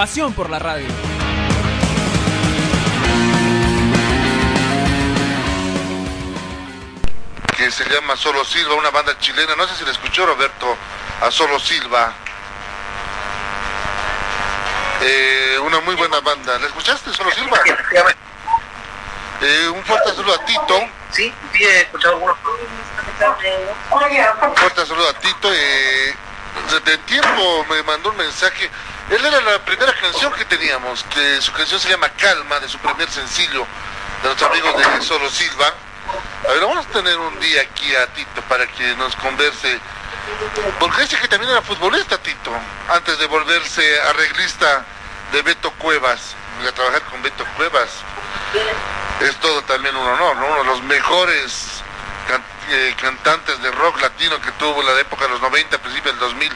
Pasión por la radio. que se llama Solo Silva, una banda chilena. No sé si le escuchó Roberto a Solo Silva. Eh, una muy buena banda. ¿La escuchaste, Solo Silva? Eh, un fuerte saludo a Tito. Sí, sí, he escuchado algunos. Un fuerte saludo a Tito. Eh, desde tiempo me mandó un mensaje. Él era la primera canción que teníamos, que su canción se llama Calma, de su primer sencillo, de nuestros amigos de Solo Silva. A ver, vamos a tener un día aquí a Tito para que nos converse. Porque dice que también era futbolista Tito, antes de volverse arreglista de Beto Cuevas, y a trabajar con Beto Cuevas. Es todo también un honor, ¿no? Uno de los mejores eh, cantantes de rock latino que tuvo la época de los 90, principios del 2000,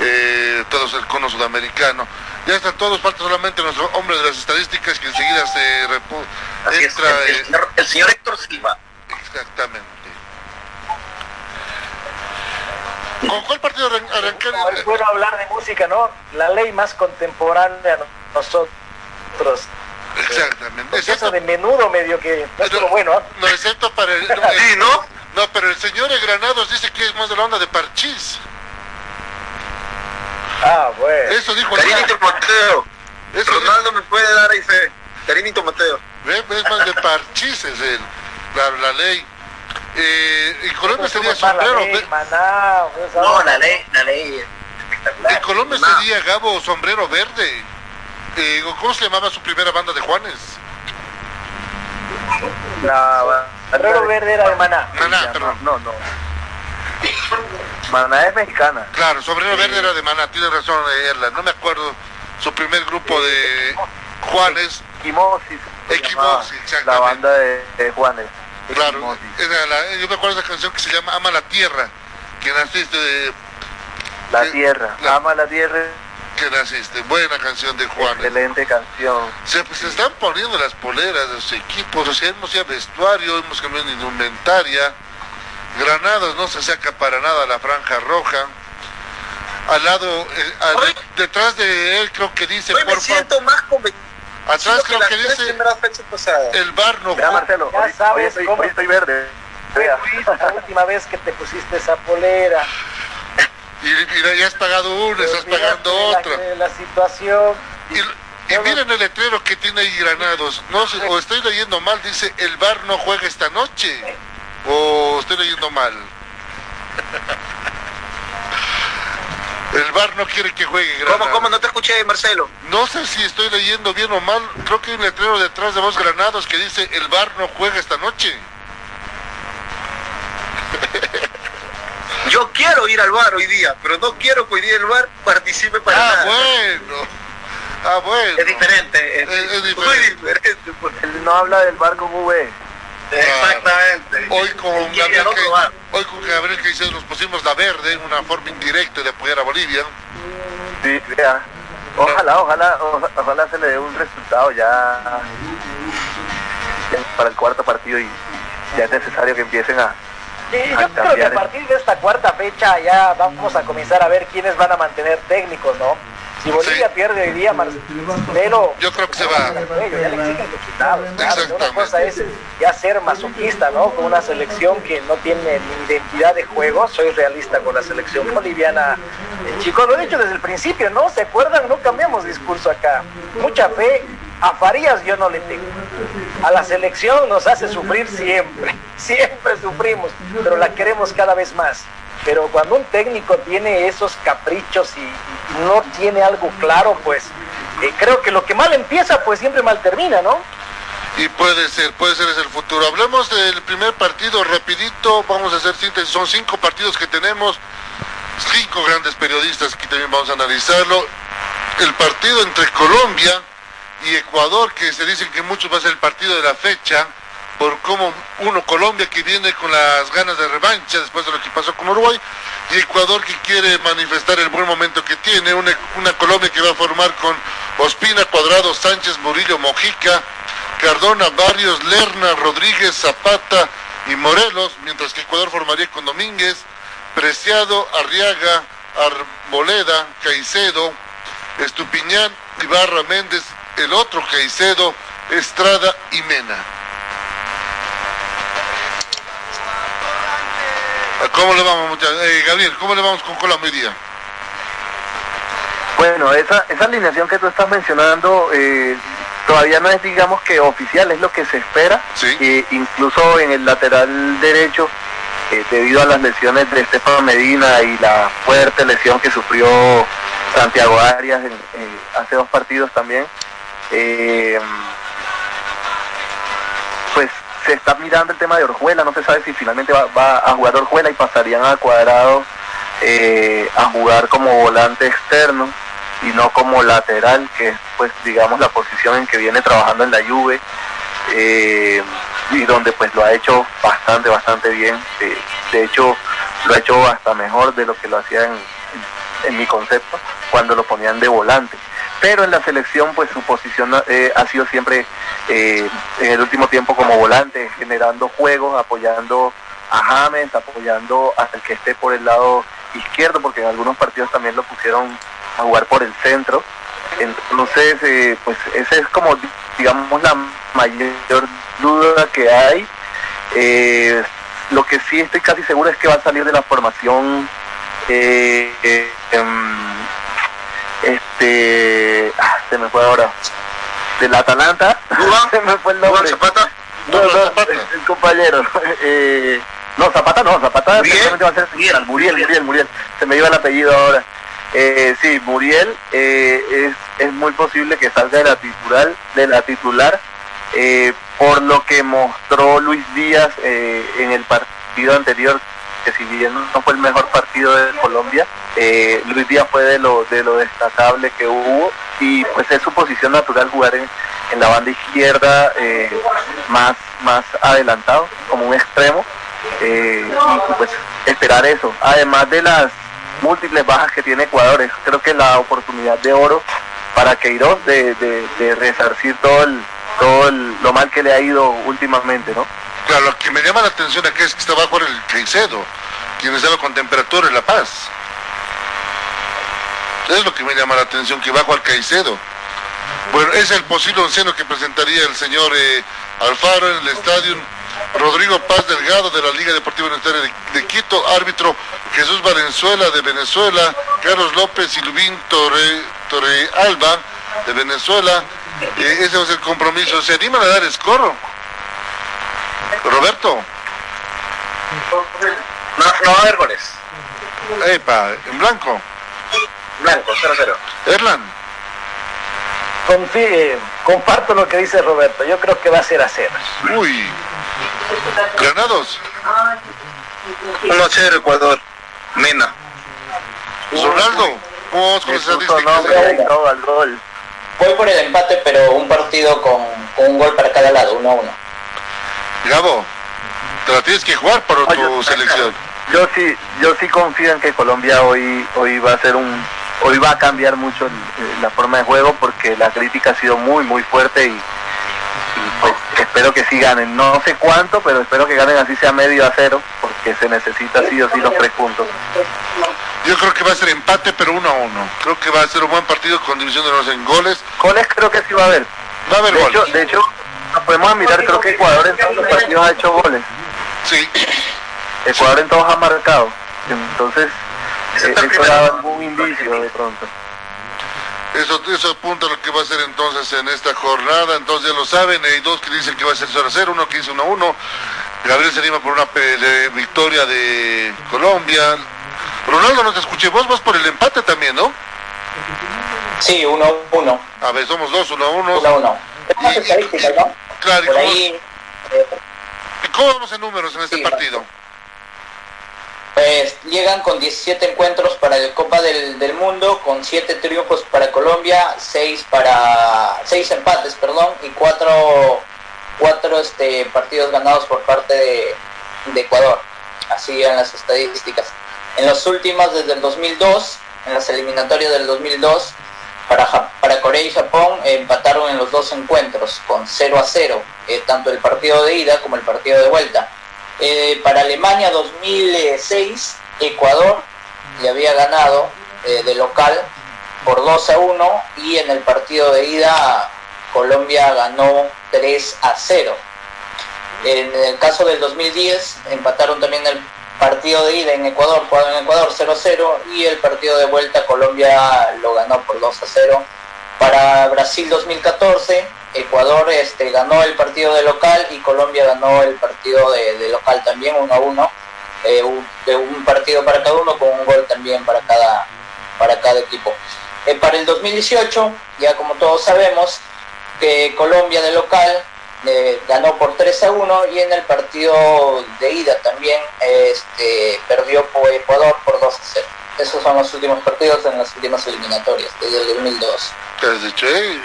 eh, todos el cono sudamericano. Ya están todos, falta solamente nuestro hombre de las estadísticas que enseguida se repu- Así es, entra. el, el eh, señor, el señor Héctor Silva. Exactamente. ¿Con cuál partido arran- arrancar? Es bueno hablar de música, ¿no? La ley más contemporánea a nosotros. Exactamente. Eso Excepto, de menudo medio que no es lo bueno, ¿ah? no, excepto para el... Sí, ¿no? No, pero el señor de Granados dice que es más de la onda de Parchís. Ah, bueno. Eso dijo Carinito Mateo. Eso Ronaldo me puede dar ahí fe. Carinito Mateo. ¿Ve? Es más de Parchís es el, la, la ley. Eh, en Colombia sería más la sombrero. ley, Maná, pues, No, la ley, la ley es espectacular. En Colombia No. sería Gabo Sombrero Verde. Eh, ¿Cómo se llamaba su primera banda de Juanes? La Sombrero Verde era de Maná. Maná, perdón. No, no. Maná es mexicana. Claro, Sombrero Verde era de Maná, tiene razón eh, Erla. No me acuerdo su primer grupo de Juanes. Equimosis. Equimosis, exactamente. La banda de, de Juanes. Claro, era la- yo me acuerdo de esa canción que se llama Ama la Tierra, que naciste de, La tierra. la- Ama la tierra. que naciste, buena canción de Juanes. Excelente canción. Se, pues, se están poniendo las poleras de los equipos, o sea, hemos ya vestuario, hemos cambiado de indumentaria. Granados no se saca para nada la franja roja. Al lado, eh, al- Hoy- detrás de él creo que dice, Hoy me por favor, siento más convencido atrás creo que dice, el bar no juega. Marcelo, Ya hoy, hoy sabes estoy, cómo- hoy estoy verde. La última vez que te pusiste esa polera. Y, y ya has pagado una, te estás pagando la- otra. la situación. Y, y miren el letrero que tiene ahí Granados. No sé, o estoy leyendo mal, dice el bar no juega esta noche. O estoy leyendo mal. El bar no quiere que juegue Granados. ¿Cómo, cómo? No te escuché, Marcelo. No sé si estoy leyendo bien o mal. Creo que hay un letrero detrás de vos Granados que dice el bar no juega esta noche. Yo quiero ir al bar hoy día, pero no quiero que hoy día el bar participe para ah, nada. bueno. Ah, bueno. Es diferente, es, Es- es muy diferente. diferente. Él no habla del bar con V. Exactamente. Hoy con Gabriel, bar. hoy con Gabriel Caicedo nos pusimos la verde, una forma indirecta de apoyar a Bolivia. Sí, vea. Ojalá, ojalá, oja- ojalá se le dé un resultado ya para el cuarto partido y ya es necesario que empiecen a, Sí, yo creo que a partir de esta cuarta fecha ya vamos a comenzar a ver quiénes van a mantener técnicos, ¿no? Si Bolivia Sí. pierde hoy día, Marcelo, Yo creo que se va. ya le exigen claro. Una cosa es ya ser masoquista, ¿no? Con una selección que no tiene ni identidad de juego. Soy realista con la selección boliviana. Eh, chicos, lo he dicho desde el principio, ¿no? ¿Se acuerdan? No cambiamos discurso acá. Mucha fe. A Farías yo no le tengo. A la selección nos hace sufrir siempre. Siempre sufrimos, pero la queremos cada vez más. Pero cuando un técnico tiene esos caprichos y, no tiene algo claro, pues eh, creo que lo que mal empieza, pues siempre mal termina, ¿no? Y puede ser, puede ser es el futuro. Hablemos del primer partido rapidito, vamos a hacer síntesis, son cinco partidos que tenemos, cinco grandes periodistas que también vamos a analizarlo. el partido entre Colombia y Ecuador, que se dicen que mucho va a ser el partido de la fecha, por cómo uno, Colombia que viene con las ganas de revancha después de lo que pasó con Uruguay, y Ecuador que quiere manifestar el buen momento que tiene, una, una Colombia que va a formar con Ospina, Cuadrado, Sánchez, Murillo, Mojica, Cardona, Barrios, Lerna, Rodríguez, Zapata y Morelos, mientras que Ecuador formaría con Domínguez, Preciado, Arriaga, Arboleda, Caicedo, Estupiñán, Ibarra Méndez, el otro Caicedo, Estrada y Mena. ¿Cómo le vamos, muchachos? Eh, Gabriel, ¿cómo le vamos con Colombia hoy día? Bueno, esa, esa alineación que tú estás mencionando eh, todavía no es, digamos que oficial, es lo que se espera. Sí. Eh, incluso en el lateral derecho, eh, debido a las lesiones de Estefano Medina y la fuerte lesión que sufrió Santiago Arias en- en- hace dos partidos también, eh, pues se está mirando el tema de Orjuela, no se sabe si finalmente va, a jugar Orjuela y pasarían a Cuadrado eh, a jugar como volante externo y no como lateral, que es pues digamos la posición en que viene trabajando en la Juve eh, y donde pues lo ha hecho bastante, bastante bien. De hecho, lo ha hecho hasta mejor de lo que lo hacía en mi concepto cuando lo ponían de volante. Pero en la selección pues su posición eh, ha sido siempre eh, en el último tiempo como volante, generando juegos, apoyando a James, apoyando al que esté por el lado izquierdo, porque en algunos partidos también lo pusieron a jugar por el centro. Entonces, eh, pues esa es como, digamos, la mayor duda que hay. Lo que sí estoy casi seguro es que va a salir de la formación em, este ah, se me fue ahora. Del Atalanta. Se me fue el ¿Duván nombre. Zapata? no, Douglas no, Zapata. el compañero. Eh, no Zapata no Zapata Muriel. seguramente va a ser Muriel Muriel. Muriel Muriel se me iba el apellido ahora. Eh, sí Muriel eh, es, es muy posible que salga de la titular de la titular eh, por lo que mostró Luis Díaz eh, en el partido anterior que si bien no fue el mejor partido de Colombia, eh, Luis Díaz fue de lo, de lo destacable que hubo y pues es su posición natural jugar en, en la banda izquierda eh, más, más adelantado, como un extremo, eh, y pues esperar eso, además de las múltiples bajas que tiene Ecuador, es creo que la oportunidad de oro para Queiroz de, de, de resarcir todo el, todo el- lo mal que le ha ido últimamente, ¿no? Claro, lo que me llama la atención aquí es que está bajo el Caicedo, quien estaba con temperatura en La Paz. Es lo que me llama la atención, que bajo al Caicedo. Bueno, es el posible onceno que presentaría el señor eh, Alfaro en el estadio. Rodrigo Paz Delgado de la Liga Deportiva Universitaria de, Quito, árbitro Jesús Valenzuela de Venezuela, Carlos López y Lubín Torre, Torre de Venezuela. Eh, ese va a ser el compromiso. ¿Se animan a dar escorro? Roberto, No, no va a haber goles. epa, en blanco. Blanco, 0-0. Erlan, Confíe, comparto lo que dice Roberto. Yo creo que va a ser a cero. uy. Granados, 1-0 Ecuador. Mena. Ronaldo, ¿cómo vamos con al gol. Voy por el empate, pero un partido con, con un gol para cada lado, uno a uno. Gabo, te la tienes que jugar por tu selección. Yo sí, yo sí confío en que Colombia hoy, hoy va a ser un, hoy va a cambiar mucho eh, la forma de juego porque la crítica ha sido muy muy fuerte y, pues espero que sí ganen. No sé cuánto, pero espero que ganen así sea medio a cero porque se necesita sí o sí los tres puntos. Yo creo que va a ser empate, pero uno a uno. Creo que va a ser un buen partido con división de los en goles. Goles creo que sí va a haber. Va a haber De hecho, goles. de hecho podemos mirar, creo que Ecuador en todos los partidos ha hecho goles. Sí, Ecuador en todos ha marcado. Entonces, eh, eso da algún indicio de pronto. eso, eso apunta a lo que va a ser entonces en esta jornada. Entonces ya lo saben, hay dos que dicen que va a ser 0 a 0, uno que dice 1 a 1. Gabriel se anima por una victoria de Colombia. Ronaldo, no te escuché. Vos vas por el empate también, ¿no? Sí, uno a uno. A ver, somos dos, uno a uno. Uno a uno. Tenemos Y- y- estadísticas, ¿no? Claro, ¿y Por cómo, ahí, eh, y cómo vamos en números en este Sí. partido? Pues llegan con 17 encuentros para el Copa del, del Mundo, con 7 triunfos para Colombia, 6 para 6 empates, perdón, y 4 cuatro este, partidos ganados por parte de, de Ecuador. Así en las estadísticas. En las últimas, desde el 2002, en las eliminatorias del 2002, para, para Corea y Japón empataron en los dos encuentros con 0 a 0, eh, tanto el partido de ida como el partido de vuelta. Eh, para Alemania 2006, Ecuador le había ganado eh, de local por 2 a 1 y en el partido de ida Colombia ganó 3 a 0. En el caso del 2010 empataron también el partido de ida en Ecuador, jugado en Ecuador 0 a 0 y el partido de vuelta Colombia lo ganó por 2 a 0. Para Brasil 2014 Ecuador este, ganó el partido de local y Colombia ganó el partido de, local también 1 a 1. Eh, un, de un partido para cada uno con un gol también para cada, para cada equipo. Eh, para el 2018, ya como todos sabemos, que Colombia de local eh, ganó por 3 a 1 y en el partido de ida también este, perdió por Ecuador por 2 a 0. Esos son los últimos partidos en las últimas eliminatorias, desde el 2002. ¿Qué has dicho, eh?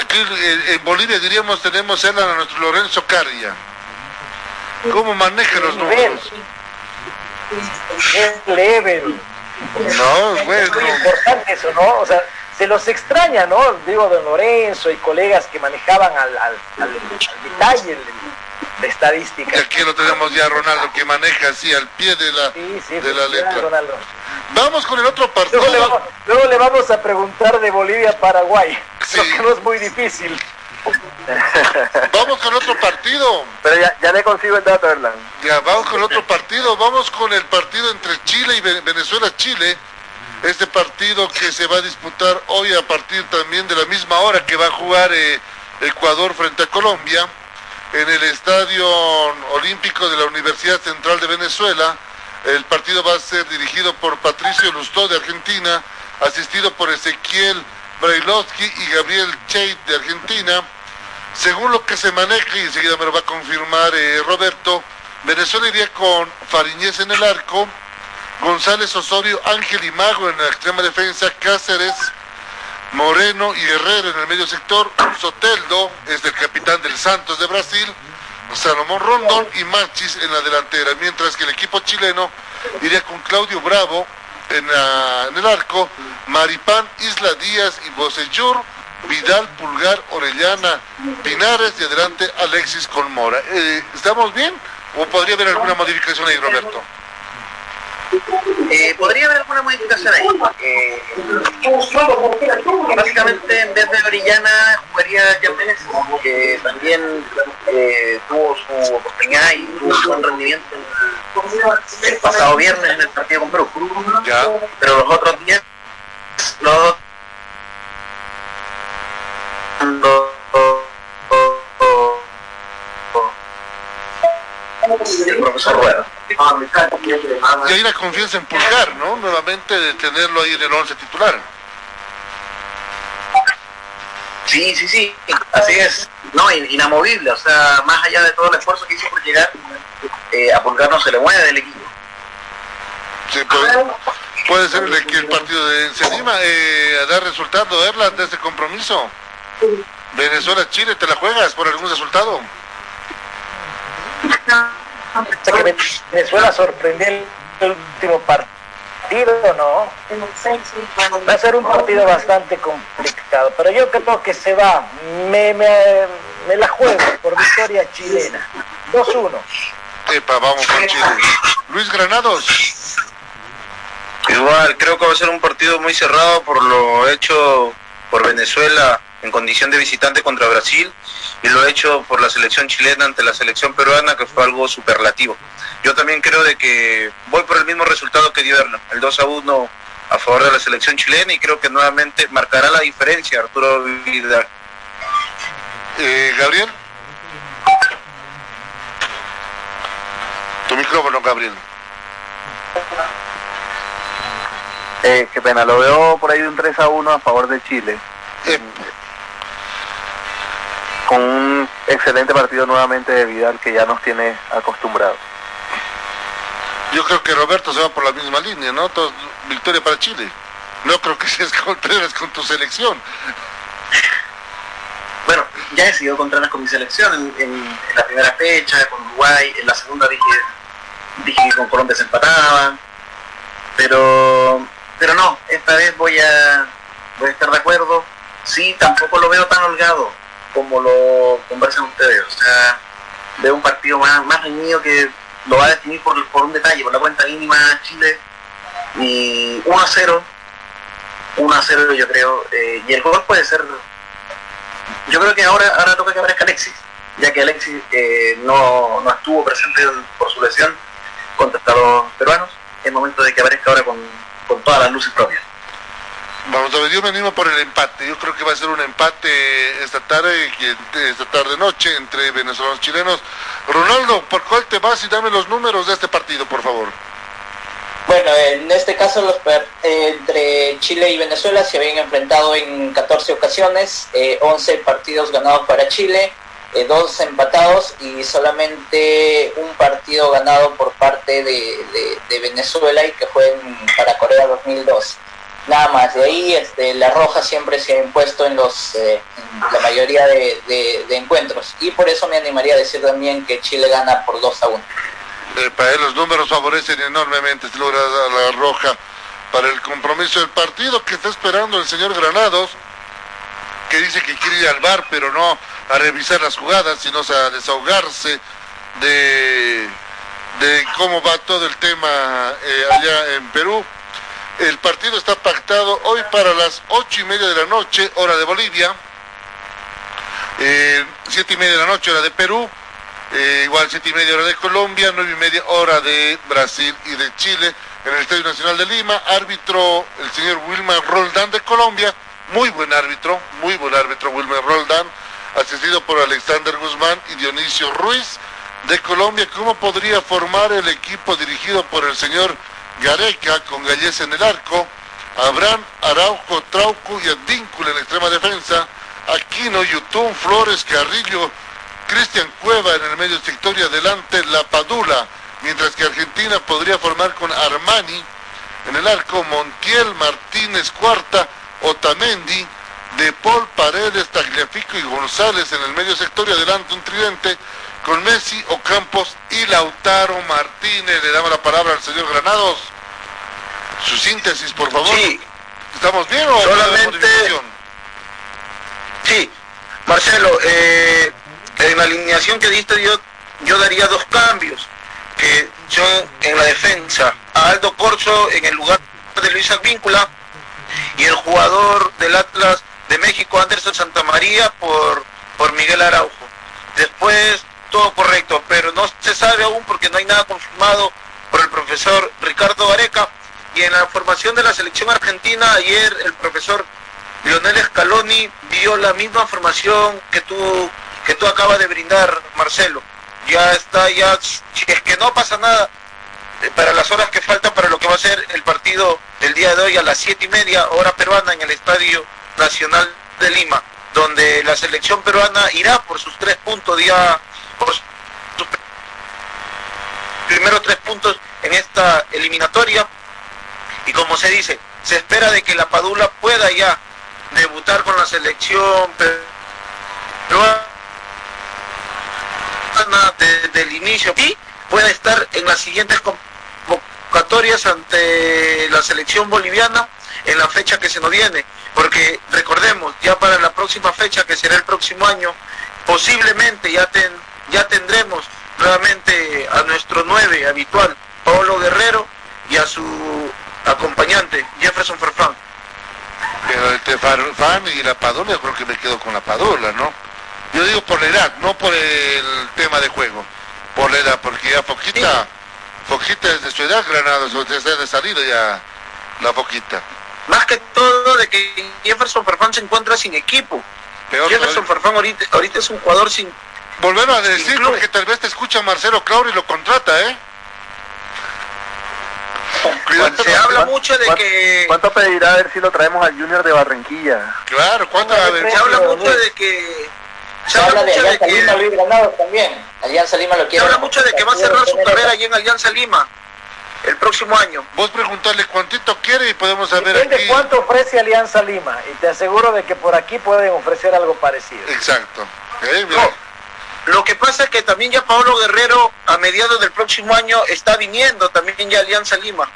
Aquí eh, en Bolivia diríamos tenemos él a nuestro Lorenzo Carria. ¿Cómo maneja los números? Es leve. No, Es bueno. muy importante eso, ¿no? O sea, se los extraña, ¿no? Digo, don Lorenzo y colegas que manejaban al, al, al- al detalle Y estadística. aquí lo tenemos ya Ronaldo que maneja así al pie de la, Sí, sí, de la pues, ya, letra. Ronaldo. Vamos con el otro partido. Luego le, vamos, luego le vamos a preguntar de Bolivia a Paraguay, Sí. lo que no es muy difícil. Vamos con otro partido. Pero ya, ya le consigo el dato, Erlan. Ya, vamos con otro partido. Vamos con el partido entre Chile y Ve- Venezuela-Chile. Este partido que se va a disputar hoy a partir también de la misma hora que va a jugar eh, Ecuador frente a Colombia en el Estadio Olímpico de la Universidad Central de Venezuela. El partido va a ser dirigido por Patricio Lustó de Argentina, asistido por Ezequiel Brailovsky y Gabriel Cheit de Argentina. Según lo que se maneja, y enseguida me lo va a confirmar eh, Roberto, Venezuela iría con Fariñez en el arco, González Osorio, Ángel y Mago en la extrema defensa, Cáceres, Moreno y Herrera en el medio sector, Soteldo es el capitán del Santos de Brasil, Salomón Rondón y Machis en la delantera, mientras que el equipo chileno iría con Claudio Bravo en, el arco, Maripán, Isla Díaz y Bocellur, Vidal, Pulgar, Orellana, Pinares y adelante Alexis con Mora. Eh, ¿Estamos bien? ¿O podría haber alguna modificación ahí, Roberto? Eh, podría haber alguna modificación ahí. Eh, básicamente, en vez de Orellana, jugaría Yamés, que también eh, tuvo su oportunidad y tuvo un buen rendimiento el pasado viernes en el partido con Perú. Ya. Pero los otros días, los el profesor Rueda. Y hay la confianza en Pulgar, ¿no? Nuevamente de tenerlo ahí en el 11 titular. Sí, sí, sí, así es. No, in- inamovible, o sea, más allá de todo el esfuerzo que hizo por llegar, eh, a Pulgar no se le mueve del equipo. Sí, puede, puede ser de que el partido de Encima eh, a dar resultado, Erland, de este compromiso. Venezuela-Chile, ¿te la juegas por algún resultado? Sea, que Venezuela sorprendió el último partido, ¿no? Va a ser un partido bastante complicado, pero yo creo que se va. Me, me, me la juego por victoria chilena. 2-1. Epa, vamos con Chile. Luis Granados. Igual, creo que va a ser un partido muy cerrado por lo hecho por Venezuela en condición de visitante contra Brasil y lo hecho por la selección chilena ante la selección peruana que fue algo superlativo. Yo también creo de que voy por el mismo resultado que dio Erna, el 2 a 1 a favor de la selección chilena y creo que nuevamente marcará la diferencia Arturo Vidal. Eh, Gabriel. Tu micrófono, Gabriel. Eh, qué pena, lo veo por ahí de un 3 a 1 a favor de Chile. Eh, Con un excelente partido nuevamente de Vidal que ya nos tiene acostumbrados. Yo creo que Roberto se va por la misma línea, ¿no? Entonces, victoria para Chile. No creo que seas Contreras con tu selección. Bueno, ya he sido Contreras con mi selección en, en- en la primera fecha, con Uruguay, en la segunda dije, dije que con Colombia se empataba, pero, pero no, esta vez voy a, voy a estar de acuerdo. Sí, tampoco lo veo tan holgado como lo conversan ustedes, o sea, veo un partido más, más reñido que lo va a definir por, por un detalle, por la cuenta mínima Chile, y 1 a 0, 1 a 0 yo creo, eh, y el gol puede ser yo creo que ahora, ahora toca que aparezca Alexis, ya que Alexis eh, no, no estuvo presente por su lesión contra los peruanos. Es momento de que aparezca ahora con, con todas las luces propias. Vamos a ver, yo me animo por el empate. Yo creo que va a ser un empate esta tarde, esta tarde noche entre venezolanos y chilenos. Ronaldo, ¿por cuál te vas y dame los números de este partido, por favor? Bueno, en este caso los entre Chile y Venezuela se habían enfrentado en 14 ocasiones, eh, 11 partidos ganados para Chile, eh, dos empatados y solamente un partido ganado por parte de, de- de Venezuela y que fue en- para Corea 2002. Nada más, de ahí este, la roja siempre se ha impuesto en, los, eh, la mayoría de, de- encuentros y por eso me animaría a decir también que Chile gana por 2 a 1. Eh, para él los números favorecen enormemente, si logra la roja para el compromiso del partido que está esperando el señor Granados, que dice que quiere ir al bar, pero no a revisar las jugadas, sino a desahogarse de, de cómo va todo el tema eh, allá en Perú. El partido está pactado hoy para las ocho y media de la noche, hora de Bolivia, eh, siete y media de la noche, hora de Perú, eh, igual siete y media hora de Colombia, nueve y media hora de Brasil y de Chile, en el Estadio Nacional de Lima, árbitro el señor Wilmer Roldán de Colombia, muy buen árbitro, muy buen árbitro Wilmer Roldán, asistido por Alexander Guzmán y Dionisio Ruiz de Colombia, ¿cómo podría formar el equipo dirigido por el señor Gareca con Gallés en el arco? Abraham, Araujo, Trauco y Advíncula en extrema defensa, Aquino, Yutún, Flores, Carrillo, Cristian Cueva en el medio sector y adelante La Padula, mientras que Argentina podría formar con Armani en el arco, Montiel, Martínez, Cuarta, Otamendi, De Paul, Paredes, Tagliafico y González en el medio sector y adelante un tridente con Messi, Ocampos y Lautaro Martínez. Le damos la palabra al señor Granados. Su síntesis, por favor. Sí. ¿Estamos bien o Solamente-? Sí, Marcelo, eh, en la alineación que diste yo, yo daría dos cambios, que son en la defensa, a Aldo Corso en el lugar de Luis Advíncula y el jugador del Atlas de México, Anderson Santamaría, por, por Miguel Araujo. Después, todo correcto, pero no se sabe aún porque no hay nada confirmado por el profesor Ricardo Areca. Y en la formación de la selección argentina, ayer el profesor Lionel Scaloni dio la misma formación que tú que tú acabas de brindar, Marcelo. Ya está, ya es que no pasa nada eh, para las horas que faltan para lo que va a ser el partido del día de hoy a las siete y media hora peruana en el Estadio Nacional de Lima, donde la selección peruana irá por sus tres puntos ya por sus primeros tres puntos en esta eliminatoria. Y como se dice, se espera de que la Padula pueda ya debutar con la selección peruana desde el inicio. Y pueda estar en las siguientes convocatorias ante la selección boliviana en la fecha que se nos viene, porque recordemos, ya para la próxima fecha que será el próximo año, posiblemente ya ten- ya tendremos nuevamente a nuestro nueve habitual, Pablo Guerrero, y a su acompañante, Jefferson Farfán. Pero este Farfán y la Padula, yo creo que me quedo con la Padula, ¿no? Yo digo por la edad, no por el tema de juego. Por la edad, porque ya Foquita, Foquita es de su edad, Granados, o sea, de salido ya la Foquita. Más que todo de que Jefferson Farfán se encuentra sin equipo. Peor Jefferson Farfán ahorita, ahorita es un jugador sin... Volver a decir, club. porque tal vez te escucha Marcelo Claure y lo contrata, ¿eh? Cuidado. Se habla mucho de ¿Cuánto- que... ¿Cuánto pedirá a ver si lo traemos al Junior de Barranquilla? Claro, ¿cuánto va a haber? Se habla mucho de que... Se Se habla de mucho de Lima, que... Luis Granados también. Alianza Lima lo Se quiere. habla mucho de que va a cerrar su carrera allí en Alianza Lima. el próximo año. Vos preguntarle cuántito quiere y podemos saber Depende aquí. cuánto ofrece Alianza Lima y te aseguro de que por aquí pueden ofrecer algo parecido. Exacto. No, lo que pasa es que también ya Pablo Guerrero a mediados del próximo año está viniendo también ya Alianza Lima.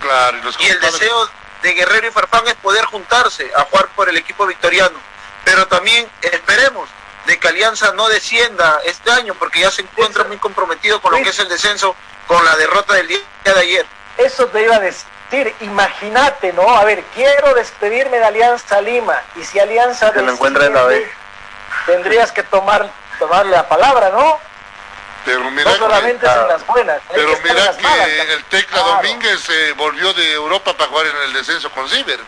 Claro, y los Y el deseo de Guerrero y Farfán es poder juntarse a jugar por el equipo victoriano. Pero también esperemos de que Alianza no descienda este año porque ya se encuentra muy comprometido con lo que es el descenso con la derrota del día de ayer. Eso te iba a decir, imagínate, ¿no? A ver, quiero despedirme de Alianza Lima y si Alianza Se lo encuentra en la B. tendrías que tomar tomarle la palabra, ¿no? Pero mira, No solamente es en las buenas, hay pero que mira las malas que también. el Tecla Claro. Domínguez eh, volvió de Europa para jugar en el descenso con Ciber.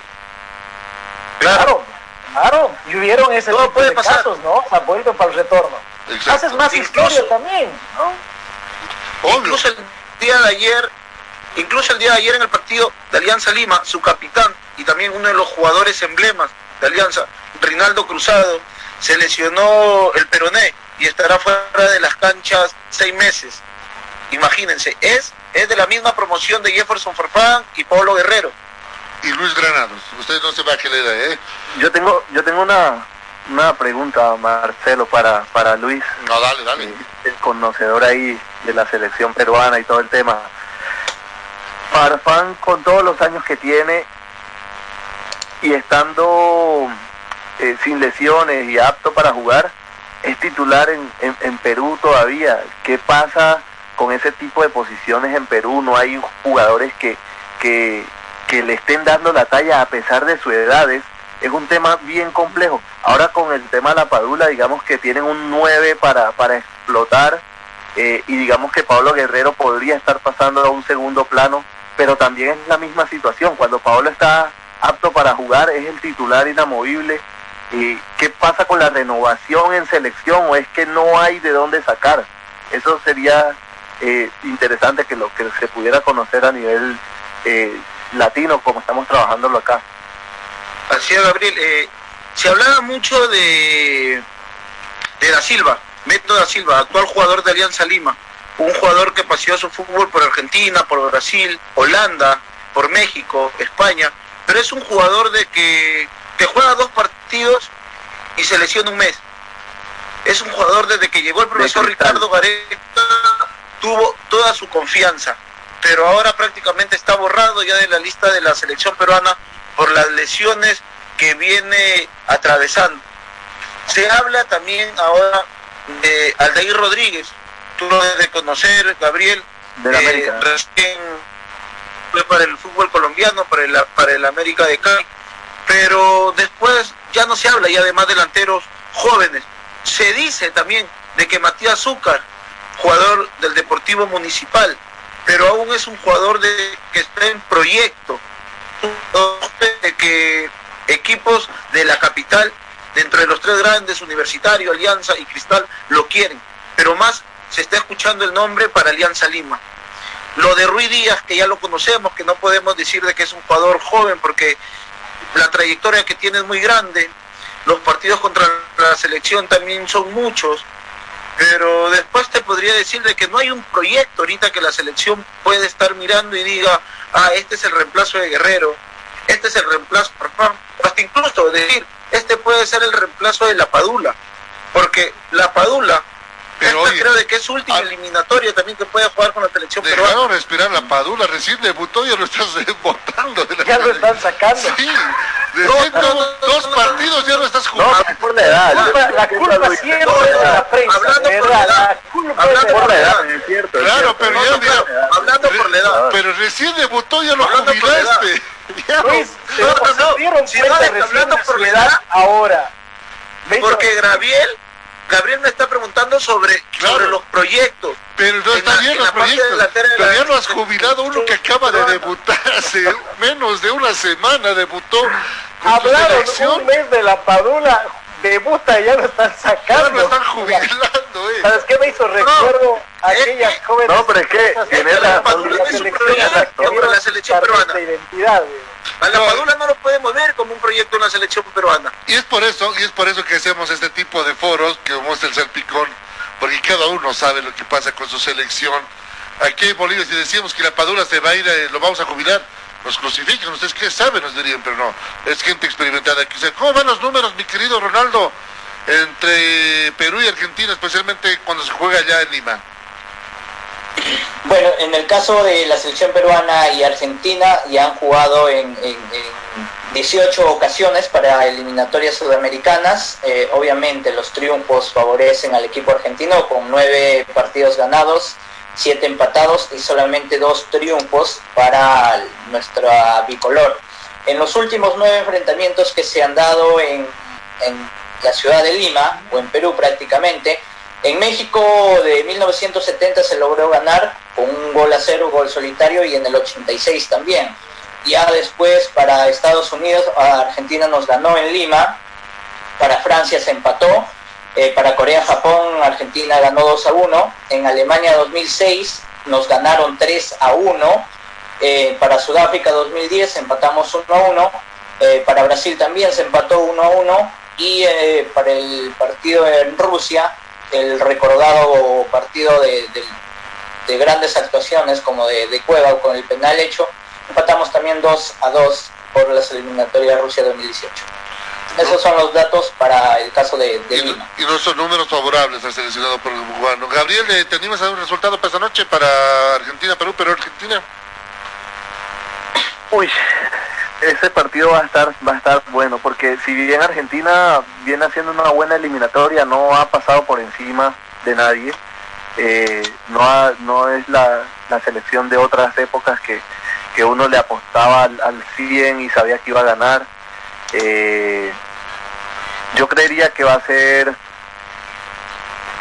Claro, claro, y hubieron ese Todo tipo puede de pasar. casos, ¿no? O sea, vuelven para el retorno. Exacto. Haces más Incluso- historia también, ¿no? Obvio. Incluso el día de ayer, incluso el día de ayer en el partido de Alianza Lima, su capitán y también uno de los jugadores emblemas de Alianza, Rinaldo Cruzado, se lesionó el peroné y estará fuera de las canchas seis meses. Imagínense, es, es de la misma promoción de Jefferson Farfán y Pablo Guerrero. Y Luis Granados. Usted no se va a que le da, ¿eh? Yo tengo, yo tengo una, una pregunta, Marcelo, para, para Luis, No, dale, dale. eh, el conocedor ahí de la selección peruana y todo el tema. Farfán, con todos los años que tiene y estando eh, sin lesiones y apto para jugar, es titular en, en, Perú todavía. ¿Qué pasa con ese tipo de posiciones en Perú? No hay jugadores que, que, que le estén dando la talla a pesar de su edad. Es, es un tema bien complejo. Ahora con el tema de la Padula, digamos que tienen un 9 para, para explotar eh, y digamos que Pablo Guerrero podría estar pasando a un segundo plano, pero también es la misma situación. Cuando Pablo está apto para jugar, es el titular inamovible. ¿Y qué pasa con la renovación en selección o es que no hay de dónde sacar? Eso sería eh, interesante que lo que se pudiera conocer a nivel eh, latino como estamos trabajándolo acá. Así es, Gabriel. Eh, se hablaba mucho de, de Da Silva, Beto Da Silva, actual jugador de Alianza Lima. Un jugador que paseó su fútbol por Argentina, por Brasil, Holanda, por México, España. Pero es un jugador de que, que juega dos partidos y se lesiona un mes. Es un jugador desde que llegó el profesor. Ricardo Gareca, tuvo toda su confianza. Pero ahora prácticamente está borrado ya de la lista de la selección peruana por las lesiones que viene atravesando. Se habla también ahora de Aldair Rodríguez, tú lo debes de conocer, Gabriel, De la eh, América. recién fue para el fútbol colombiano, para el, para el América de Cali, pero después ya no se habla ya de más delanteros jóvenes. Se dice también de que Matías Zúcar, jugador del Deportivo Municipal, pero aún es un jugador de, que está en proyecto, de que equipos de la capital, dentro de los tres grandes, Universitario, Alianza y Cristal, lo quieren, pero más se está escuchando el nombre para Alianza Lima. Lo de Rui Díaz, que ya lo conocemos, que no podemos decir de que es un jugador joven, porque la trayectoria que tiene es muy grande, los partidos contra la selección también son muchos, pero después te podría decir de que no hay un proyecto ahorita que la selección puede estar mirando y diga, ah, este es el reemplazo de Guerrero, este es el reemplazo, hasta incluso decir, este puede ser el reemplazo de la Padula, porque la Padula, Pero esta oye, creo de que es su última al- eliminatoria también que puede jugar con la selección peruana. Dejaron respirar la Padula, recién debutó y ya lo estás botando. De la Ya lo están sacando. Sí, recién No, no, dos, no, dos no, no. partidos ya lo estás No, jugando. es por la edad. La culpa, la culpa siempre no, es de no, la prensa, hablando por la edad, hablando de por la edad, es cierto. Claro, pero No, ya no, mira, hablando por la edad. pero recién debutó ya lo jubilaste. Ya no- Luis, No, no, no, si no, hablando de por la edad ahora. Porque Gabriel, Gabriel me está preguntando sobre, Claro. sobre los proyectos. Pero no está la- bien en los proyectos. ya no has jubilado uno que acaba de debutar hace menos de una semana debutó con Hablaron un mes de la Padula, debuta y ya lo están Ya sacando. lo están jubilando, eh. ¿Sabes qué me hizo recuerdo? es Aquellas que- jóvenes. No, pero es que tiene de la la selección peruana. de identidad. A la. Padula no lo podemos ver como un proyecto en la selección peruana. Y es por eso, y es por eso que hacemos este tipo de foros que muestra el salpicón, porque cada uno sabe lo que pasa con su selección. aquí en Bolivia, si decíamos que la Padula se va a ir, eh, lo vamos a jubilar, nos crucifican, ustedes qué saben, nos dirían, pero no, es gente experimentada. Aquí, ¿Cómo van los números, mi querido Ronaldo, entre Perú y Argentina, especialmente cuando se juega allá en Lima? Bueno, en el caso de la selección peruana y Argentina ya han jugado en, en, en 18 ocasiones para eliminatorias sudamericanas. Eh, obviamente los triunfos favorecen al equipo argentino con nueve partidos ganados, siete empatados y solamente dos triunfos para nuestra bicolor. En los últimos nueve enfrentamientos que se han dado en, en la ciudad de Lima, o en Perú prácticamente, en México de 1970 se logró ganar con un gol a cero, gol solitario y en el 86 también. Ya después para Estados Unidos, Argentina nos ganó en Lima, para Francia se empató, eh, para Corea-Japón Argentina ganó 2 a 1, en Alemania 2006 nos ganaron 3 a 1, eh, para Sudáfrica 2010 empatamos 1 a 1, eh, para Brasil también se empató 1 a 1 y eh, para el partido en Rusia el recordado partido de, de, de grandes actuaciones como de, de, Cueva con el penal hecho, empatamos también 2 a 2 por las eliminatorias Rusia 2018. Esos son los datos para el caso de, de y, Lima. Y nuestros números favorables al seleccionado por el cubano. Gabriel, ¿te animas a dar un resultado para esta noche para Argentina-Perú, pero Argentina? Uy, ese partido va a estar va a estar bueno porque si bien Argentina viene haciendo una buena eliminatoria no ha pasado por encima de nadie eh, no ha, no es la, la, selección de otras épocas que, que uno le apostaba al, al 100 y sabía que iba a ganar eh, yo creería que va a ser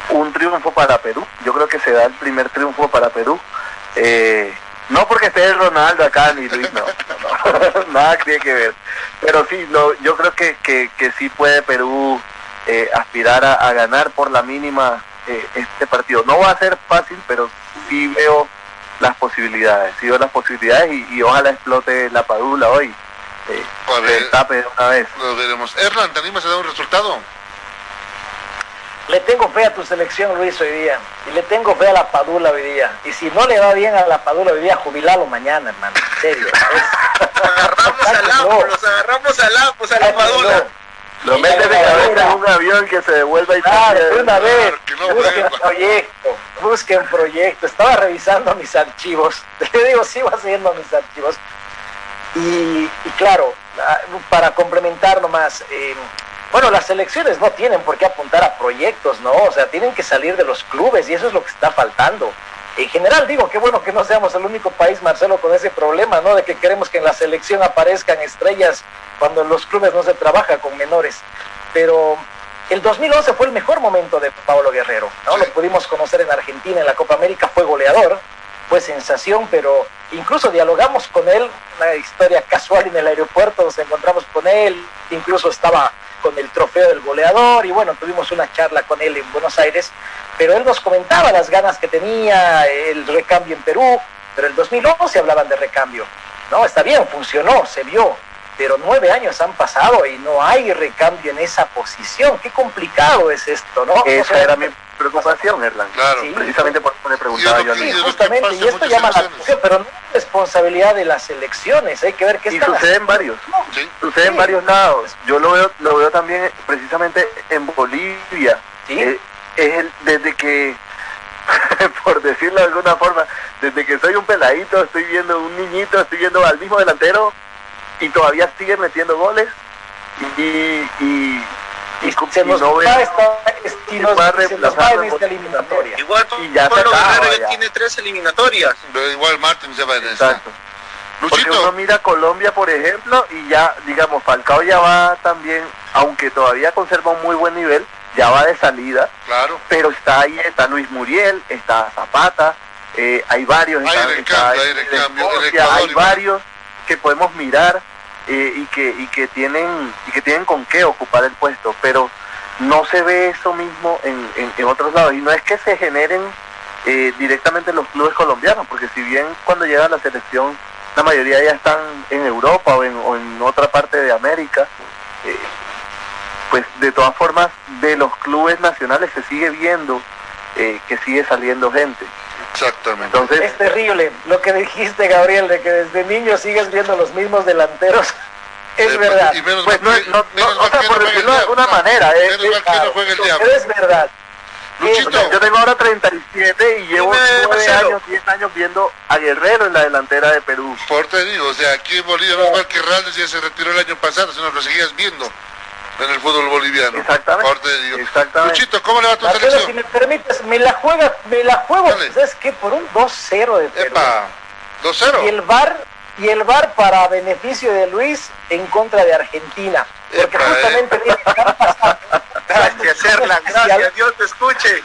un triunfo para Perú yo creo que se da el primer triunfo para Perú eh, no porque esté Ronaldo acá ni Luis, no, no, nada tiene que ver. Pero sí, lo, yo creo que, que, que, sí puede Perú eh, aspirar a, a, ganar por la mínima eh, este partido. No va a ser fácil, pero sí veo las posibilidades, sí veo las posibilidades y, y ojalá explote la padula hoy. Eh, a ver, se tape de una vez. Lo veremos. Erlan, ¿te animas a dar un resultado? Le tengo fe a tu selección, Luis, hoy día. Y le tengo fe a la Padula hoy día. Y si no le va bien a la Padula hoy día, jubilalo mañana, hermano. En serio. Agarramos al Lapo, los agarramos al Lapo, a la Padula. Lo meten de cabeza en un avión que se devuelva y claro, de una vez. No busquen proyecto, busquen proyecto. Estaba revisando mis archivos. Le digo, sigo haciendo mis archivos. Y, y claro, para complementar nomás, eh, bueno, las selecciones no tienen por qué apuntar a proyectos, ¿no? O sea, tienen que salir de los clubes y eso es lo que está faltando. En general digo, qué bueno que no seamos el único país, Marcelo, con ese problema, ¿no? De que queremos que en la selección aparezcan estrellas cuando en los clubes no se trabaja con menores. Pero el 2011 fue el mejor momento de Pablo Guerrero, ¿no? Lo pudimos conocer en Argentina, en la Copa América, fue goleador, fue sensación, pero incluso dialogamos con él, una historia casual en el aeropuerto, nos encontramos con él, incluso estaba con el trofeo del goleador y bueno, tuvimos una charla con él en Buenos Aires, pero él nos comentaba las ganas que tenía, el recambio en Perú, pero el 2011 hablaban de recambio. No, está bien, funcionó, se vio, pero nueve años han pasado y no hay recambio en esa posición. Qué complicado es esto, ¿no? Era mi preocupación, Erlan. Claro. Sí. Precisamente por eso le preguntaba yo a Sí, justamente, y esto llama la atención, pero no es responsabilidad de las elecciones, hay que ver qué Y sucede en varios, ¿Sí? sucede en varios lados. Yo lo veo, lo veo también precisamente en Bolivia. ¿Sí? Eh, es el, desde que, por decirlo de alguna forma, desde que soy un peladito, estoy viendo un niñito, estoy viendo al mismo delantero y todavía sigue metiendo goles y, y, y, se nos no va esta, y nos, se nos va en esta eliminatoria. Igual Y ya Pablo Guerrero ya. tiene tres eliminatorias. Pero igual Martín se va en esa. Exacto. Porque uno mira Colombia, por ejemplo, y ya, digamos, Falcao ya va también, aunque todavía conserva un muy buen nivel, ya va de salida, claro. pero está ahí, está Luis Muriel, está Zapata, eh, hay varios, Hay está, recambio, hay está recambio, Escocia, el Ecuador hay igual. varios que podemos mirar eh, y que y que tienen y que tienen con qué ocupar el puesto, pero no se ve eso mismo en, en, otros lados y no es que se generen eh, directamente en los clubes colombianos, porque si bien cuando llega la selección la mayoría ya están en Europa o en, otra parte de América, eh, pues de todas formas de los clubes nacionales se sigue viendo que sigue saliendo gente. Exactamente. Entonces, Es terrible lo que dijiste, Gabriel, de que desde niño sigues viendo los mismos delanteros. Es Eh, verdad. Y menos Pues mal no- que- no- menos no, o sea, por no decirlo de alguna manera, claro. es- Claro, no verdad. Luchito, o sea, yo tengo ahora 37 y llevo Dime, 9 Marcelo. años, 10 años viendo a Guerrero en la delantera de Perú. por te digo, o sea, aquí en Bolivia no es mal que Raldes ya se retiró el año pasado, sino lo seguías viendo en el fútbol boliviano. Exactamente. Exactamente. Luchito, ¿cómo le va a tu Marcelo, si selección? me permites, me la juega, me la juego, Dale. ¿sabes qué? Por un 2-0 de Perú. Epa, 2-0. Y el VAR y el VAR para beneficio de Luis en contra de Argentina. Porque Epa, justamente mira, están pasando, Gracias, Erlan, gracias, Dios te escuche.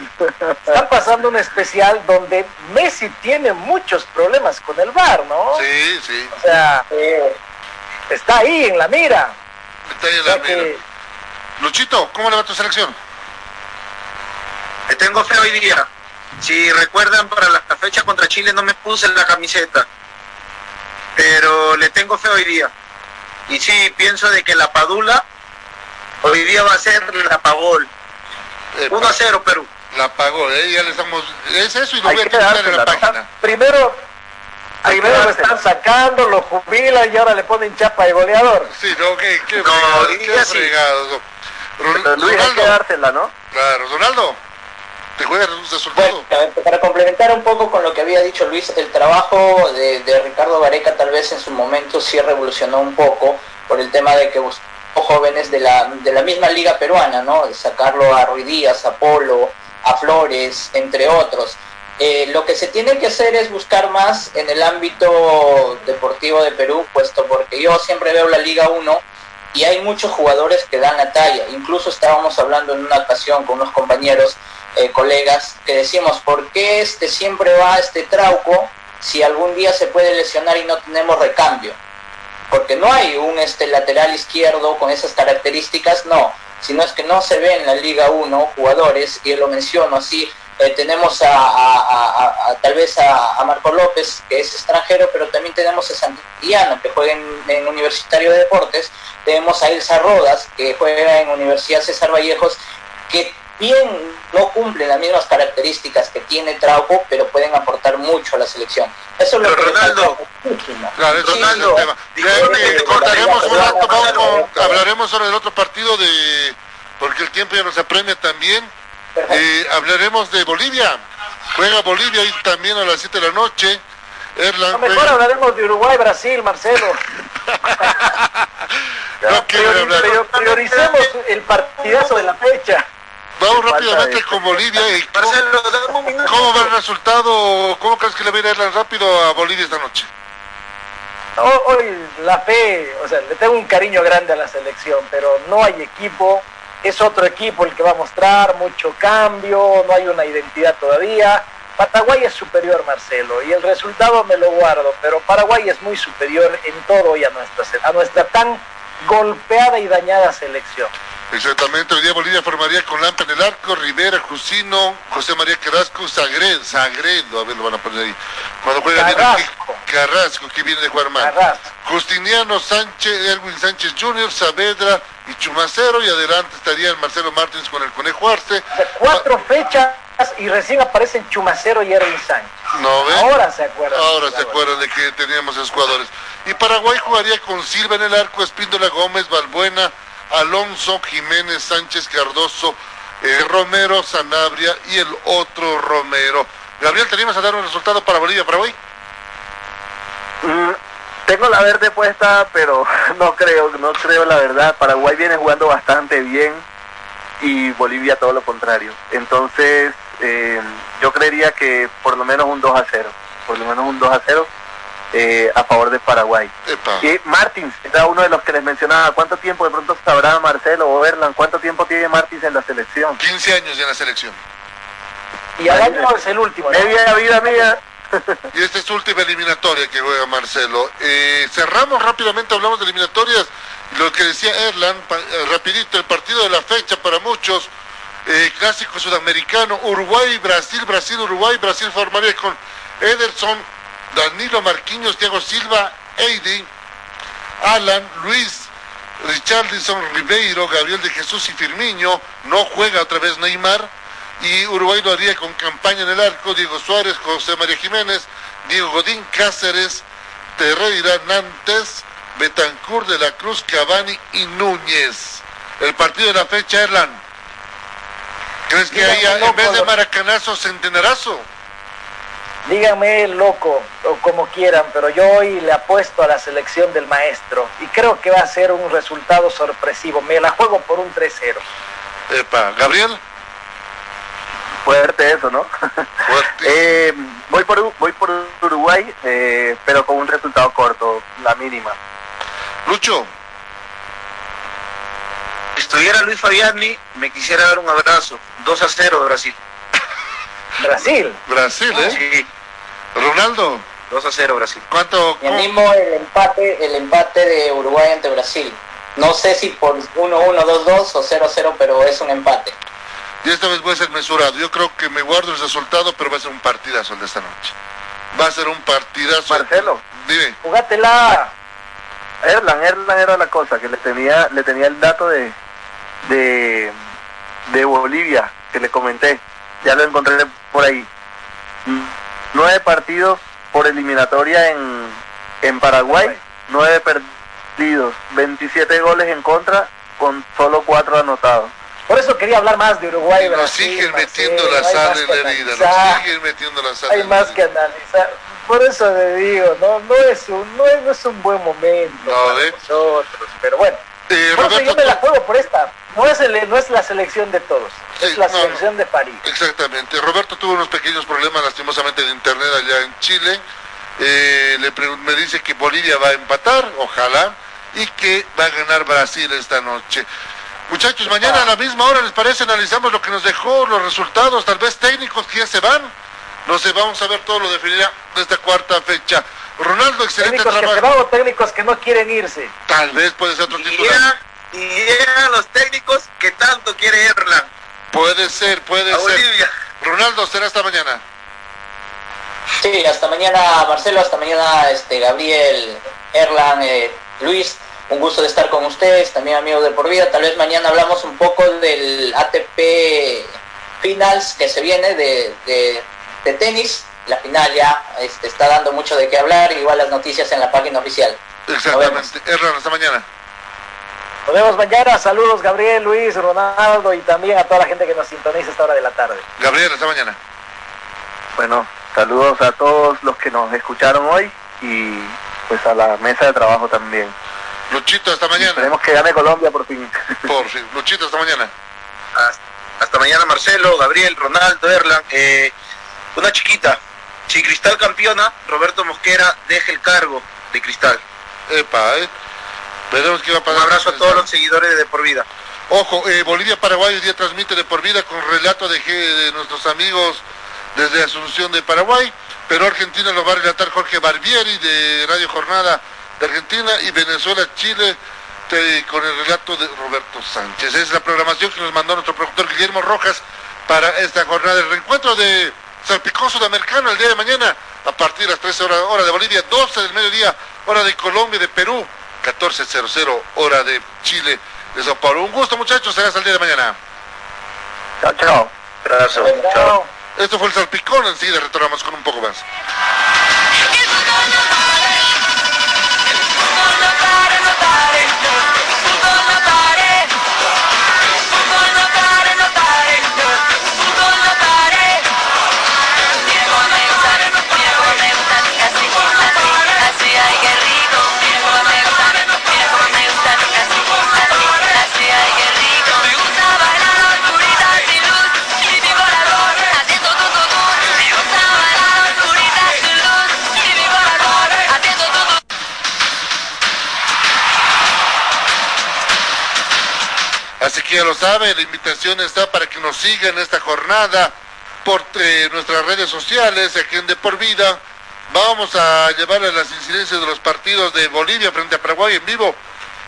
están pasando un especial donde Messi tiene muchos problemas con el VAR, ¿no? Sí, sí. O sea, está ahí en la mira. Está ahí en O sea la mira. que Luchito, ¿cómo le va tu selección? Le tengo fe hoy día. Si recuerdan, para la fecha contra Chile no me puse la camiseta. Pero le tengo fe hoy día. Y sí, pienso de que la Padula hoy día va a ser la Pagol. Epa, 1 a 0 Perú. La pagó, ¿eh? Ya le estamos... Es eso y lo Hay voy a que titular en la página. primero, primero lo están sacando, lo jubilan y ahora le ponen chapa de goleador. Sí, no, qué, qué No, fregado, y qué ya sí. fregado. Ron- Pero Luis, hay que Ronaldo, dársela, ¿no? claro, Ronaldo, ¿te juegas un resultado? Bueno, para complementar un poco con lo que había dicho Luis, el trabajo de, de Ricardo Gareca tal vez en su momento sí revolucionó un poco por el tema de que buscó jóvenes de la, de la misma liga peruana, ¿no? De sacarlo a Ruiz Díaz, a Polo, a Flores, entre otros. Eh, lo que se tiene que hacer es buscar más en el ámbito deportivo de Perú, puesto porque yo siempre veo la Liga 1 y hay muchos jugadores que dan la talla. Incluso estábamos hablando en una ocasión con unos compañeros, eh, colegas, que decimos, ¿por qué este siempre va este trauco si algún día se puede lesionar y no tenemos recambio? Porque no hay un este lateral izquierdo con esas características, no, sino es que no se ve en la Liga 1 jugadores, y lo menciono así, eh, tenemos a, tal vez a, Marco López, que es extranjero, pero también tenemos a Santillano, que juega en, en Universitario de Deportes, tenemos a Elsa Rodas, que juega en Universidad César Vallejos, que bien no cumplen las mismas características que tiene Trauco, pero pueden aportar mucho a la selección. Eso es lo Pero que Ronaldo, tema. eh, cortaremos un rato, hablaremos sobre el otro partido de porque el tiempo ya nos apremia también. Eh, hablaremos de Bolivia. Juega Bolivia y también a las 7 de la noche. Erland A lo mejor juega- hablaremos de Uruguay, Brasil, Marcelo. No quiero Priori- hablar. prior- prioricemos el partidazo de la fecha. Vamos rápidamente con Bolivia. y ¿Cómo, Marcelo, dame un minuto. cómo va el resultado? ¿Cómo crees que le va a ir a Erland rápido a Bolivia esta noche? Ho- Hoy la fe, o sea, le tengo un cariño grande a la selección, pero no hay equipo, es otro equipo el que va a mostrar, mucho cambio, no hay una identidad todavía. Paraguay es superior, Marcelo, y el resultado me lo guardo, pero Paraguay es muy superior en todo hoy a nuestra, a nuestra tan golpeada y dañada selección. Exactamente, hoy día Bolivia formaría con Lampa en el arco, Rivera, Jusino, José María Carrasco, Sagredo, Sagredo, a ver, lo van a poner ahí. Cuando juega Carrasco. Carrasco, que viene de jugar mal. Carrasco. Justiniano Sánchez, Elwin Sánchez Jr., Saavedra y Chumacero, y adelante estaría el Marcelo Martins con el Conejo Arce. O sea, cuatro fechas y recién aparecen Chumacero y Erwin Sánchez. ¿No ven? Ahora se acuerdan. Ahora se acuerdan de que teníamos esos jugadores. Y Paraguay jugaría con Silva en el arco, Espíndola Gómez, Balbuena, Alonso, Jiménez, Sánchez, Cardoso, eh, Romero, Sanabria y el otro Romero. Gabriel, ¿teníamos a dar un resultado para Bolivia, Paraguay? Mm, tengo la verde puesta, pero no creo, no creo la verdad. Paraguay viene jugando bastante bien y Bolivia todo lo contrario. Entonces, eh, yo creería que por lo menos un 2 a 0. Por lo menos un 2 a 0 eh, a favor de Paraguay. Epa. Y Martins era uno de los que les mencionaba. ¿Cuánto tiempo de pronto sabrá Marcelo o Erlan? ¿Cuánto tiempo tiene Martins en la selección? 15 años en la selección. Y al año es el último. ¿no? Media vida mía. Y esta es su última eliminatoria que juega Marcelo. Eh, cerramos rápidamente, hablamos de eliminatorias. Lo que decía Erlan, pa- eh, rapidito, el partido de la fecha para muchos, eh, clásico sudamericano, Uruguay, Brasil, Brasil, Uruguay, Brasil formaría con Ederson, Danilo Marquinhos, Thiago Silva, Eidi, Alan, Luis, Richarlison, Ribeiro, Gabriel de Jesús y Firmino, no juega otra vez Neymar, Y Uruguay lo haría con campaña en el arco, Diego Suárez, José María Jiménez, Diego Godín Cáceres, Terreira Nantes, Betancourt de la Cruz, Cavani y Núñez. El partido de la fecha, Erlan. ¿Crees que haya, en vez de maracanazo, centenarazo? Díganme loco o como quieran, pero yo hoy le apuesto a la selección del maestro y creo que va a ser un resultado sorpresivo. Me la juego por un 3-0. Epa, Gabriel. Fuerte eso, ¿no? Fuerte. Eh, voy por voy por Uruguay, eh, pero con un resultado corto, la mínima. Lucho. Si estuviera Luis Fabiani, me quisiera dar un abrazo. 2 a 0 Brasil. Brasil. Brasil, ¿eh? Sí, Ronaldo. 2 a 0 Brasil. ¿Cuánto? Y animo el empate, el empate de Uruguay ante Brasil. No sé si por 1-1, 2-2 o 0-0, pero es un empate. Y esta vez voy a ser mesurado. Yo creo que me guardo el resultado, pero va a ser un partidazo el de esta noche. Va a ser un partidazo. Marcelo. Dime. Jugátela. Erlan, Erlan era la cosa, que le tenía, le tenía el dato de, de, de Bolivia, que le comenté. Ya lo encontré por ahí. Nueve partidos por eliminatoria en, en Paraguay, nueve perdidos, 27 goles en contra, con solo cuatro anotados. Por eso quería hablar más de Uruguay. Y nos Brasil, siguen Marcelo, metiendo la hay sal más en que la herida. analizar, Nos siguen metiendo la sal Hay más que analizar. Por eso le digo, no, no es un, no es, no es un buen momento No, para ¿eh? nosotros, pero bueno. Eh, Por eso yo me la juego por esta. No es, el- no es la selección de todos, es Sí, la no, selección de París. Exactamente. Roberto tuvo unos pequeños problemas lastimosamente de internet allá en Chile. Eh, le me dice que Bolivia va a empatar, ojalá, y que va a ganar Brasil esta noche. Muchachos, mañana a la misma hora, ¿les parece? Analizamos lo que nos dejó, los resultados, tal vez técnicos que ya se van. No sé, vamos a ver todo lo definirá de esta cuarta fecha. Ronaldo, excelente Técnicos que se van o técnicos que no quieren irse. Tal vez puede ser otro titular. Y llegan los técnicos que tanto quiere Erlan Puede ser, puede a ser. Bolivia. Ronaldo, será hasta mañana. Sí, hasta mañana Marcelo, hasta mañana este Gabriel, Erlan, eh, Luis, un gusto de estar con ustedes, también amigos de por vida. Tal vez mañana hablamos un poco del ATP Finals que se viene de, de- de tenis. La final ya este, está dando mucho de qué hablar, igual las noticias en la página oficial. Exactamente. Erlan, hasta mañana. Nos vemos mañana. Saludos Gabriel, Luis, Ronaldo y también a toda la gente que nos sintoniza a esta hora de la tarde. Gabriel, hasta mañana. Bueno, saludos a todos los que nos escucharon hoy y pues a la mesa de trabajo también. Luchito, hasta mañana. Esperemos que gane Colombia por fin. Por fin. Luchito, hasta mañana. Hasta, hasta mañana Marcelo, Gabriel, Ronaldo, Erlan. Eh, una chiquita. Si Cristal campeona, Roberto Mosquera deje el cargo de Cristal. Epa, eh. Veremos qué va a Un pasar. abrazo a todos los seguidores de Por Vida. Ojo, eh, Bolivia-Paraguay hoy día transmite de por vida con relato de, de nuestros amigos desde Asunción de Paraguay. Pero Argentina lo va a relatar Jorge Barbieri de Radio Jornada de Argentina y Venezuela-Chile te- con el relato de Roberto Sánchez. Esa es la programación que nos mandó nuestro productor Guillermo Rojas para esta jornada. El reencuentro de Salpicón Sudamericano el día de mañana a partir de las 13 horas hora de Bolivia, 12 del mediodía, hora de Colombia y de Perú, 14.00 hora de Chile, de Sao Paulo. Un gusto muchachos, será hasta el día de mañana. Chao, chao. Chao. Chao. Esto fue el Salpicón, enseguida retornamos con un poco más. Que ya lo sabe, la invitación está para que nos sigan esta jornada por eh, nuestras redes sociales, aquí en De Por Vida. Vamos a llevarles las incidencias de los partidos de Bolivia frente a Paraguay en vivo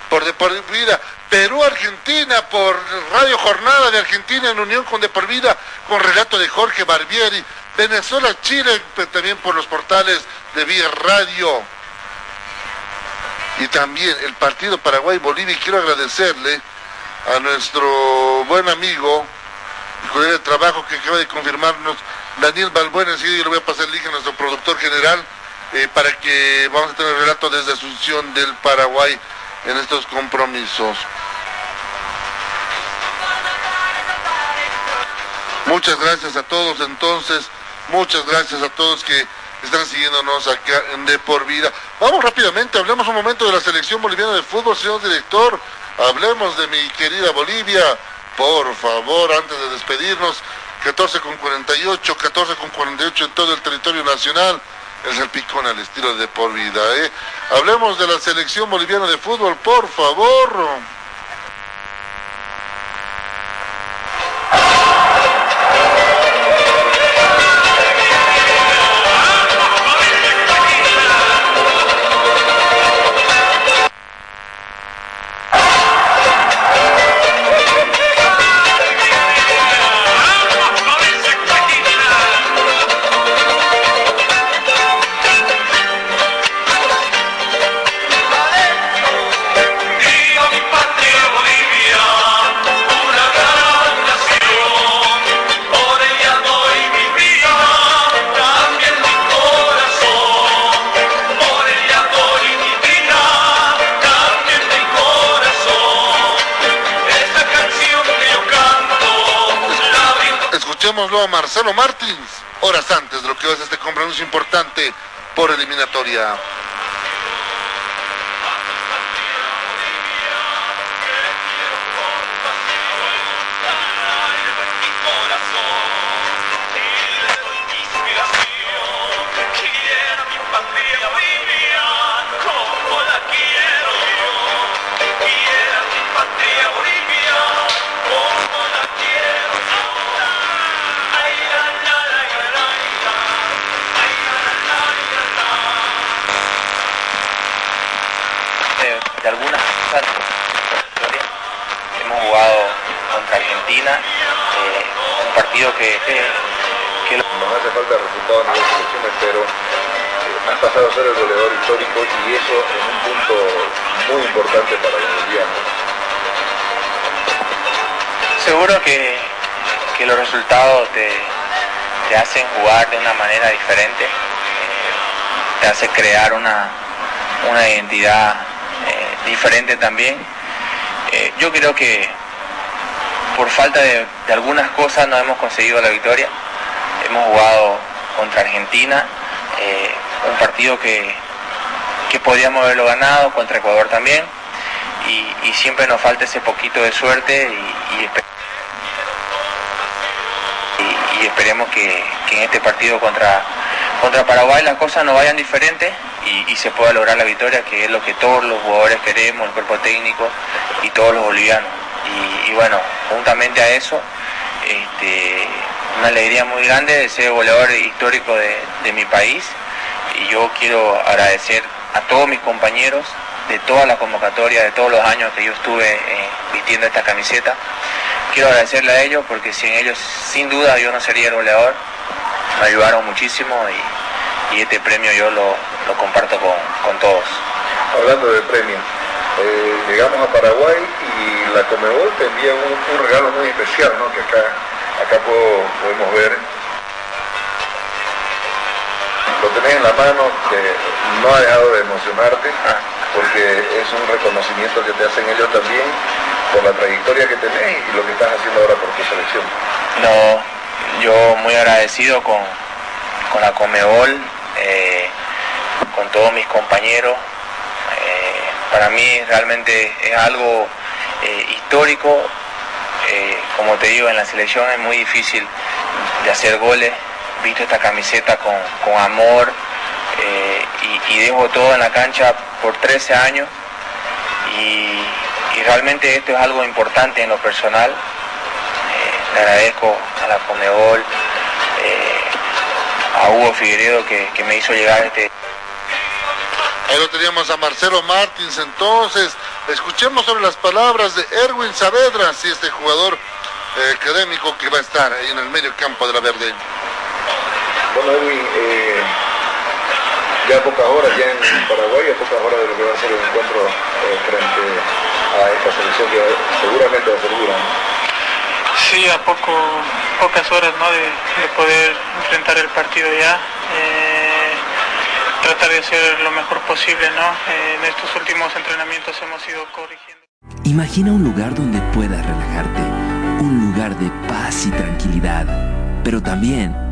por De Por Vida. Perú-Argentina por Radio Jornada de Argentina en unión con De Por Vida, con relato de Jorge Barbieri. Venezuela-Chile también por los portales de Vía Radio. Y también el partido Paraguay-Bolivia. Quiero agradecerle a nuestro buen amigo con el trabajo que acaba de confirmarnos Daniel Balbuena, enseguida yo le voy a pasar el link a nuestro productor general eh, para que vamos a tener el relato desde Asunción del Paraguay en estos compromisos. Muchas gracias a todos entonces, muchas gracias a todos que están siguiéndonos acá De Por Vida. Vamos rápidamente, hablemos un momento de la selección boliviana de fútbol, señor director. Hablemos de mi querida Bolivia. Por favor, antes de despedirnos, 14 con 48, 14 con 48 en todo el territorio nacional. Es el picón al estilo de por vida. ¿eh? Hablemos de la selección boliviana de fútbol, por favor. Martins, horas antes de lo que va a ser este compromiso importante por eliminatoria. Eh, te hace crear una, una identidad eh, diferente también. Eh, yo creo que por falta de, algunas cosas no hemos conseguido la victoria. Hemos jugado contra Argentina, un partido que, que podíamos haberlo ganado, contra Ecuador también, y, siempre nos falta ese poquito de suerte y, y- y esperemos que, que en este partido contra, contra Paraguay las cosas no vayan diferentes y, se pueda lograr la victoria, que es lo que todos los jugadores queremos, el cuerpo técnico y todos los bolivianos. Y, bueno, juntamente a eso, este, una alegría muy grande de ser goleador histórico de, de mi país y yo quiero agradecer a todos mis compañeros de toda la convocatoria, de todos los años que yo estuve eh, vistiendo esta camiseta. Quiero agradecerle a ellos porque sin ellos, sin duda, yo no sería el goleador. Me ayudaron muchísimo y, y este premio yo lo, lo comparto con, con todos. Hablando de premios, eh, llegamos a Paraguay y la Comebol te envía un, un regalo muy especial, ¿no? Que acá, acá puedo- podemos ver. Lo tenés en la mano, que no ha dejado de emocionarte, porque es un reconocimiento que te hacen ellos también por la trayectoria que tenés y lo que estás haciendo ahora por tu selección. No, yo muy agradecido con, con la Comebol, eh, con todos mis compañeros. Eh, para mí realmente es algo eh, histórico. Como te digo, en la selección es muy difícil de hacer goles. Visto esta camiseta con, con amor y, dejo todo en la cancha por 13 años. Y realmente esto es algo importante en lo personal. Le agradezco a la Comebol, eh, a Hugo Figueredo que, que me hizo llegar este, Ahí lo teníamos a Marcelo Martins entonces. Escuchemos sobre las palabras de Erwin Saavedra, sí, este jugador eh, académico que va a estar ahí en el medio campo de la Verde. Bueno, Edwin, eh, ya a pocas horas, ya en Paraguay, a pocas horas de lo que va a ser el encuentro eh, frente a esta selección que seguramente va a ser dura. ¿no? Sí, a poco, pocas horas ¿no? de, poder enfrentar el partido ya. Eh, tratar de hacer lo mejor posible, ¿no? Eh, en estos últimos entrenamientos hemos ido corrigiendo. Imagina un lugar donde puedas relajarte, un lugar de paz y tranquilidad, pero también